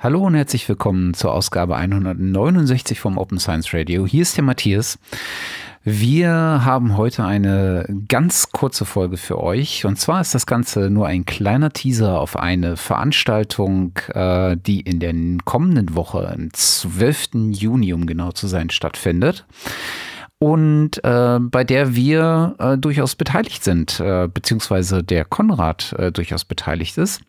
Hallo und herzlich willkommen zur Ausgabe 169 vom Open Science Radio. Hier ist der Matthias. Wir haben heute eine ganz kurze Folge für euch. Und zwar ist das Ganze nur ein kleiner Teaser auf eine Veranstaltung, äh, die in der kommenden Woche, am 12. Juni, um genau zu sein, stattfindet und äh, bei der wir äh, durchaus beteiligt sind, äh, beziehungsweise der Konrad äh, durchaus beteiligt ist.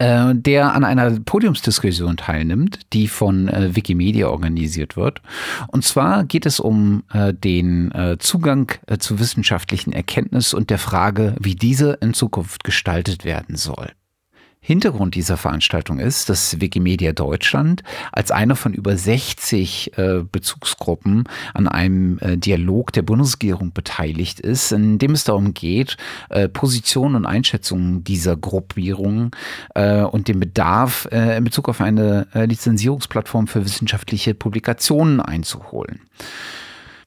Äh, der an einer Podiumsdiskussion teilnimmt, die von äh, Wikimedia organisiert wird. Und zwar geht es um äh, den äh, Zugang äh, zu wissenschaftlichen Erkenntnis und der Frage, wie diese in Zukunft gestaltet werden soll. Hintergrund dieser Veranstaltung ist, dass Wikimedia Deutschland als eine von über 60 äh, Bezugsgruppen an einem äh, Dialog der Bundesregierung beteiligt ist, in dem es darum geht, äh, Positionen und Einschätzungen dieser Gruppierungen äh, und den Bedarf äh, in Bezug auf eine äh, Lizenzierungsplattform für wissenschaftliche Publikationen einzuholen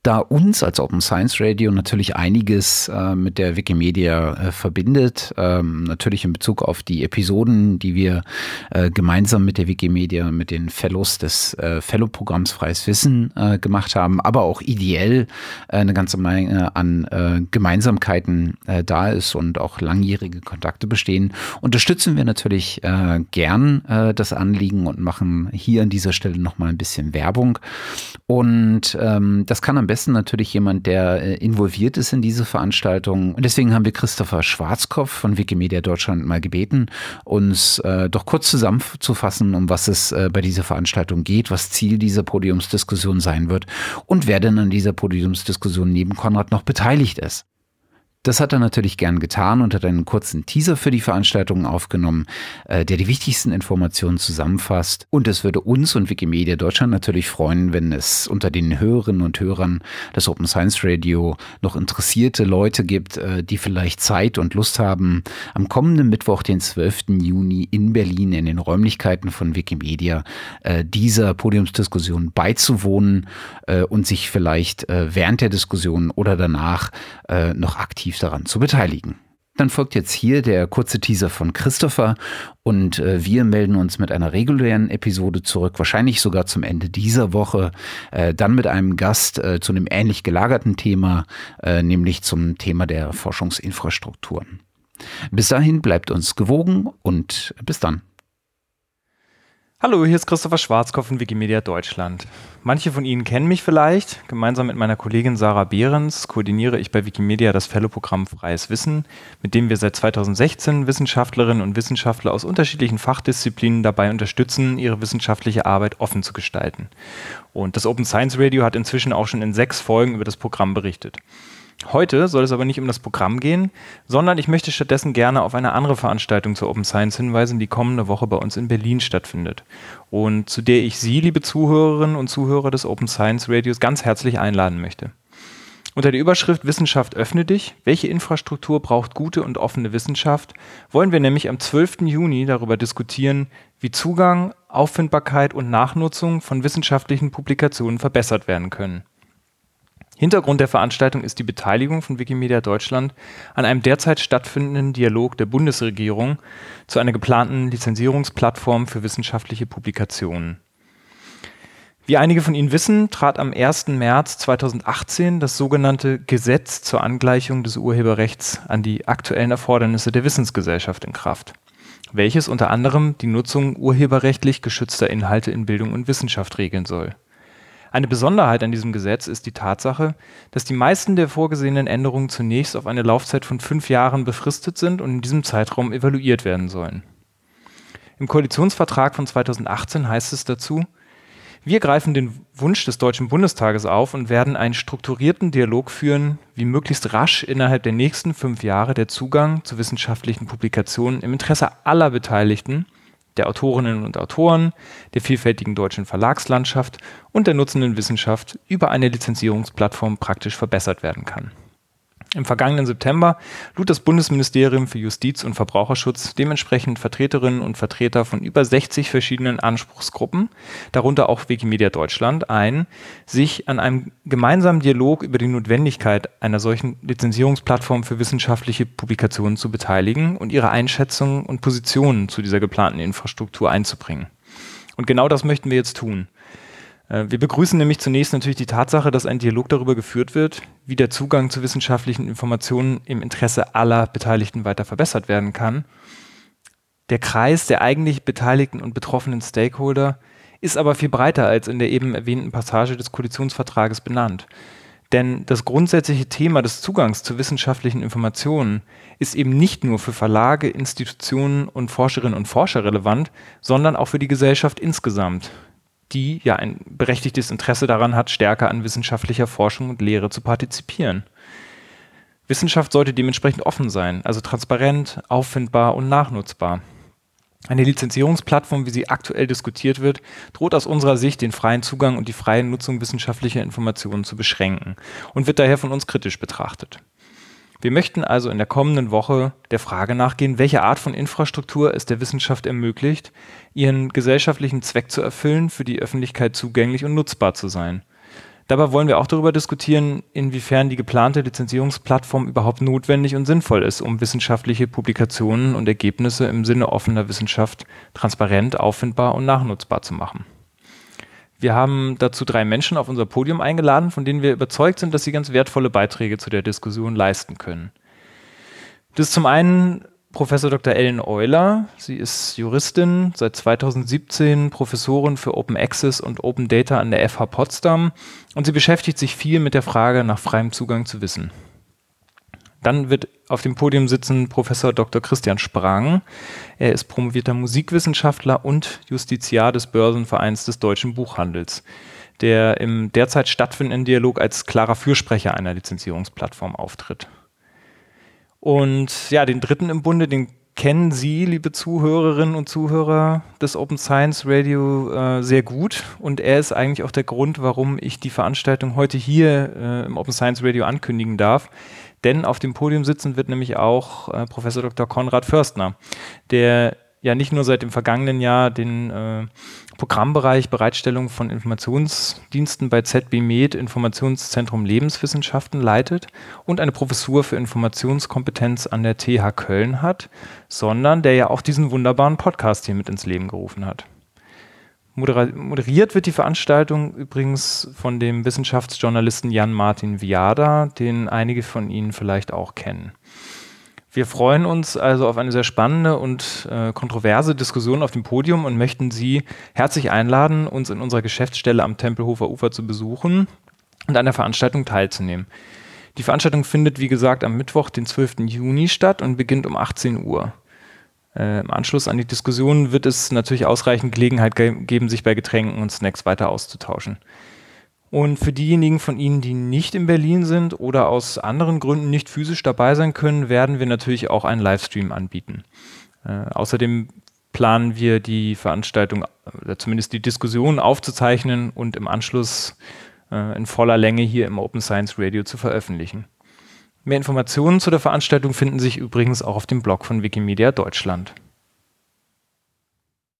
da uns als Open Science Radio natürlich einiges äh, mit der Wikimedia äh, verbindet. Ähm, natürlich in Bezug auf die Episoden, die wir äh, gemeinsam mit der Wikimedia, mit den Fellows des äh, Fellow-Programms Freies Wissen äh, gemacht haben, aber auch ideell äh, eine ganze Menge an Gemeinsamkeiten da ist und auch langjährige Kontakte bestehen, unterstützen wir natürlich gern das Anliegen und machen hier an dieser Stelle nochmal ein bisschen Werbung. Und ähm, das kann am besten besten natürlich jemand, der äh, involviert ist in diese Veranstaltung. Und deswegen haben wir Christopher Schwarzkopf von Wikimedia Deutschland mal gebeten, uns äh, doch kurz zusammenzufassen, um was es äh, bei dieser Veranstaltung geht, was Ziel dieser Podiumsdiskussion sein wird und wer denn an dieser Podiumsdiskussion neben Konrad noch beteiligt ist. Das hat er natürlich gern getan und hat einen kurzen Teaser für die Veranstaltung aufgenommen, äh, der die wichtigsten Informationen zusammenfasst. Und es würde uns und Wikimedia Deutschland natürlich freuen, wenn es unter den Hörerinnen und Hörern des Open Science Radio noch interessierte Leute gibt, äh, die vielleicht Zeit und Lust haben, am kommenden Mittwoch, den 12. Juni in Berlin in den Räumlichkeiten von Wikimedia äh, dieser Podiumsdiskussion beizuwohnen und sich vielleicht während der Diskussion oder danach noch aktiv aktiv daran zu beteiligen. Dann folgt jetzt hier der kurze Teaser von Christopher und äh, wir melden uns mit einer regulären Episode zurück, wahrscheinlich sogar zum Ende dieser Woche, äh, dann mit einem Gast äh, zu einem ähnlich gelagerten Thema, nämlich zum Thema der Forschungsinfrastrukturen. Bis dahin bleibt uns gewogen und bis dann. Hallo, hier ist Christopher Schwarzkopf von Wikimedia Deutschland. Manche von Ihnen kennen mich vielleicht. Gemeinsam mit meiner Kollegin Sarah Behrens koordiniere ich bei Wikimedia das Fellow-Programm Freies Wissen, mit dem wir seit 2016 Wissenschaftlerinnen und Wissenschaftler aus unterschiedlichen Fachdisziplinen dabei unterstützen, ihre wissenschaftliche Arbeit offen zu gestalten. Und das Open Science Radio hat inzwischen auch schon in sechs Folgen über das Programm berichtet. Heute soll es aber nicht um das Programm gehen, sondern ich möchte stattdessen gerne auf eine andere Veranstaltung zur Open Science hinweisen, die kommende Woche bei uns in Berlin stattfindet und zu der ich Sie, liebe Zuhörerinnen und Zuhörer des Open Science Radios, ganz herzlich einladen möchte. Unter der Überschrift Wissenschaft öffne dich, welche Infrastruktur braucht gute und offene Wissenschaft, wollen wir nämlich am 12. Juni darüber diskutieren, wie Zugang, Auffindbarkeit und Nachnutzung von wissenschaftlichen Publikationen verbessert werden können. Hintergrund der Veranstaltung ist die Beteiligung von Wikimedia Deutschland an einem derzeit stattfindenden Dialog der Bundesregierung zu einer geplanten Lizenzierungsplattform für wissenschaftliche Publikationen. Wie einige von Ihnen wissen, trat am 1. März 2018 das sogenannte Gesetz zur Angleichung des Urheberrechts an die aktuellen Erfordernisse der Wissensgesellschaft in Kraft, welches unter anderem die Nutzung urheberrechtlich geschützter Inhalte in Bildung und Wissenschaft regeln soll eine Besonderheit an diesem Gesetz ist die Tatsache, dass die meisten der vorgesehenen Änderungen zunächst auf eine Laufzeit von fünf Jahren befristet sind und in diesem Zeitraum evaluiert werden sollen. Im Koalitionsvertrag von 2018 heißt es dazu, wir greifen den Wunsch des Deutschen Bundestages auf und werden einen strukturierten Dialog führen, wie möglichst rasch innerhalb der nächsten fünf Jahre der Zugang zu wissenschaftlichen Publikationen im Interesse aller Beteiligten der Autorinnen und Autoren, der vielfältigen deutschen Verlagslandschaft und der nutzenden Wissenschaft über eine Lizenzierungsplattform praktisch verbessert werden kann im vergangenen September lud das Bundesministerium für Justiz und Verbraucherschutz dementsprechend Vertreterinnen und Vertreter von über 60 verschiedenen Anspruchsgruppen, darunter auch Wikimedia Deutschland, ein, sich an einem gemeinsamen Dialog über die Notwendigkeit einer solchen Lizenzierungsplattform für wissenschaftliche Publikationen zu beteiligen und ihre Einschätzungen und Positionen zu dieser geplanten Infrastruktur einzubringen. Und genau das möchten wir jetzt tun. Äh, wir begrüßen nämlich zunächst natürlich die Tatsache, dass ein Dialog darüber geführt wird, wie der Zugang zu wissenschaftlichen Informationen im Interesse aller Beteiligten weiter verbessert werden kann. Der Kreis der eigentlich beteiligten und betroffenen Stakeholder ist aber viel breiter als in der eben erwähnten Passage des Koalitionsvertrages benannt. Denn das grundsätzliche Thema des Zugangs zu wissenschaftlichen Informationen ist eben nicht nur für Verlage, Institutionen und Forscherinnen und Forscher relevant, sondern auch für die Gesellschaft insgesamt, die ja ein berechtigtes Interesse daran hat, stärker an wissenschaftlicher Forschung und Lehre zu partizipieren. Wissenschaft sollte dementsprechend offen sein, also transparent, auffindbar und nachnutzbar. Eine Lizenzierungsplattform, wie sie aktuell diskutiert wird, droht aus unserer Sicht den freien Zugang und die freie Nutzung wissenschaftlicher Informationen zu beschränken und wird daher von uns kritisch betrachtet. Wir möchten also in der kommenden Woche der Frage nachgehen, welche Art von Infrastruktur es der Wissenschaft ermöglicht, ihren gesellschaftlichen Zweck zu erfüllen, für die Öffentlichkeit zugänglich und nutzbar zu sein. Dabei wollen wir auch darüber diskutieren, inwiefern die geplante Lizenzierungsplattform überhaupt notwendig und sinnvoll ist, um wissenschaftliche Publikationen und Ergebnisse im Sinne offener Wissenschaft transparent, auffindbar und nachnutzbar zu machen. Wir haben dazu drei Menschen auf unser Podium eingeladen, von denen wir überzeugt sind, dass sie ganz wertvolle Beiträge zu der Diskussion leisten können. Das ist zum einen Professor Dr. Ellen Euler. Sie ist Juristin, seit 2017 Professorin für Open Access und Open Data an der FH Potsdam und sie beschäftigt sich viel mit der Frage nach freiem Zugang zu Wissen. Dann wird auf dem Podium sitzen Professor Dr. Christian Sprang. Er ist promovierter Musikwissenschaftler und Justiziar des Börsenvereins des deutschen Buchhandels, der im derzeit stattfindenden Dialog als klarer Fürsprecher einer Lizenzierungsplattform auftritt. Und ja, den dritten im Bunde, den kennen Sie, liebe Zuhörerinnen und Zuhörer des Open Science Radio, äh, sehr gut. Und er ist eigentlich auch der Grund, warum ich die Veranstaltung heute hier äh, im Open Science Radio ankündigen darf. Denn auf dem Podium sitzen wird nämlich auch äh, Professor Dr. Konrad Förstner, der ja nicht nur seit dem vergangenen Jahr den äh, Programmbereich Bereitstellung von Informationsdiensten bei ZB Med Informationszentrum Lebenswissenschaften leitet und eine Professur für Informationskompetenz an der TH Köln hat, sondern der ja auch diesen wunderbaren Podcast hier mit ins Leben gerufen hat. Moderiert wird die Veranstaltung übrigens von dem Wissenschaftsjournalisten Jan-Martin Viada, den einige von Ihnen vielleicht auch kennen. Wir freuen uns also auf eine sehr spannende und äh, kontroverse Diskussion auf dem Podium und möchten Sie herzlich einladen, uns in unserer Geschäftsstelle am Tempelhofer Ufer zu besuchen und an der Veranstaltung teilzunehmen. Die Veranstaltung findet, wie gesagt, am Mittwoch, den 12. Juni statt und beginnt um 18 Uhr. Äh, Im Anschluss an die Diskussion wird es natürlich ausreichend Gelegenheit ge geben, sich bei Getränken und Snacks weiter auszutauschen. Und für diejenigen von Ihnen, die nicht in Berlin sind oder aus anderen Gründen nicht physisch dabei sein können, werden wir natürlich auch einen Livestream anbieten. Äh, außerdem planen wir die Veranstaltung, oder zumindest die Diskussion aufzuzeichnen und im Anschluss äh, in voller Länge hier im Open Science Radio zu veröffentlichen. Mehr Informationen zu der Veranstaltung finden sich übrigens auch auf dem Blog von Wikimedia Deutschland.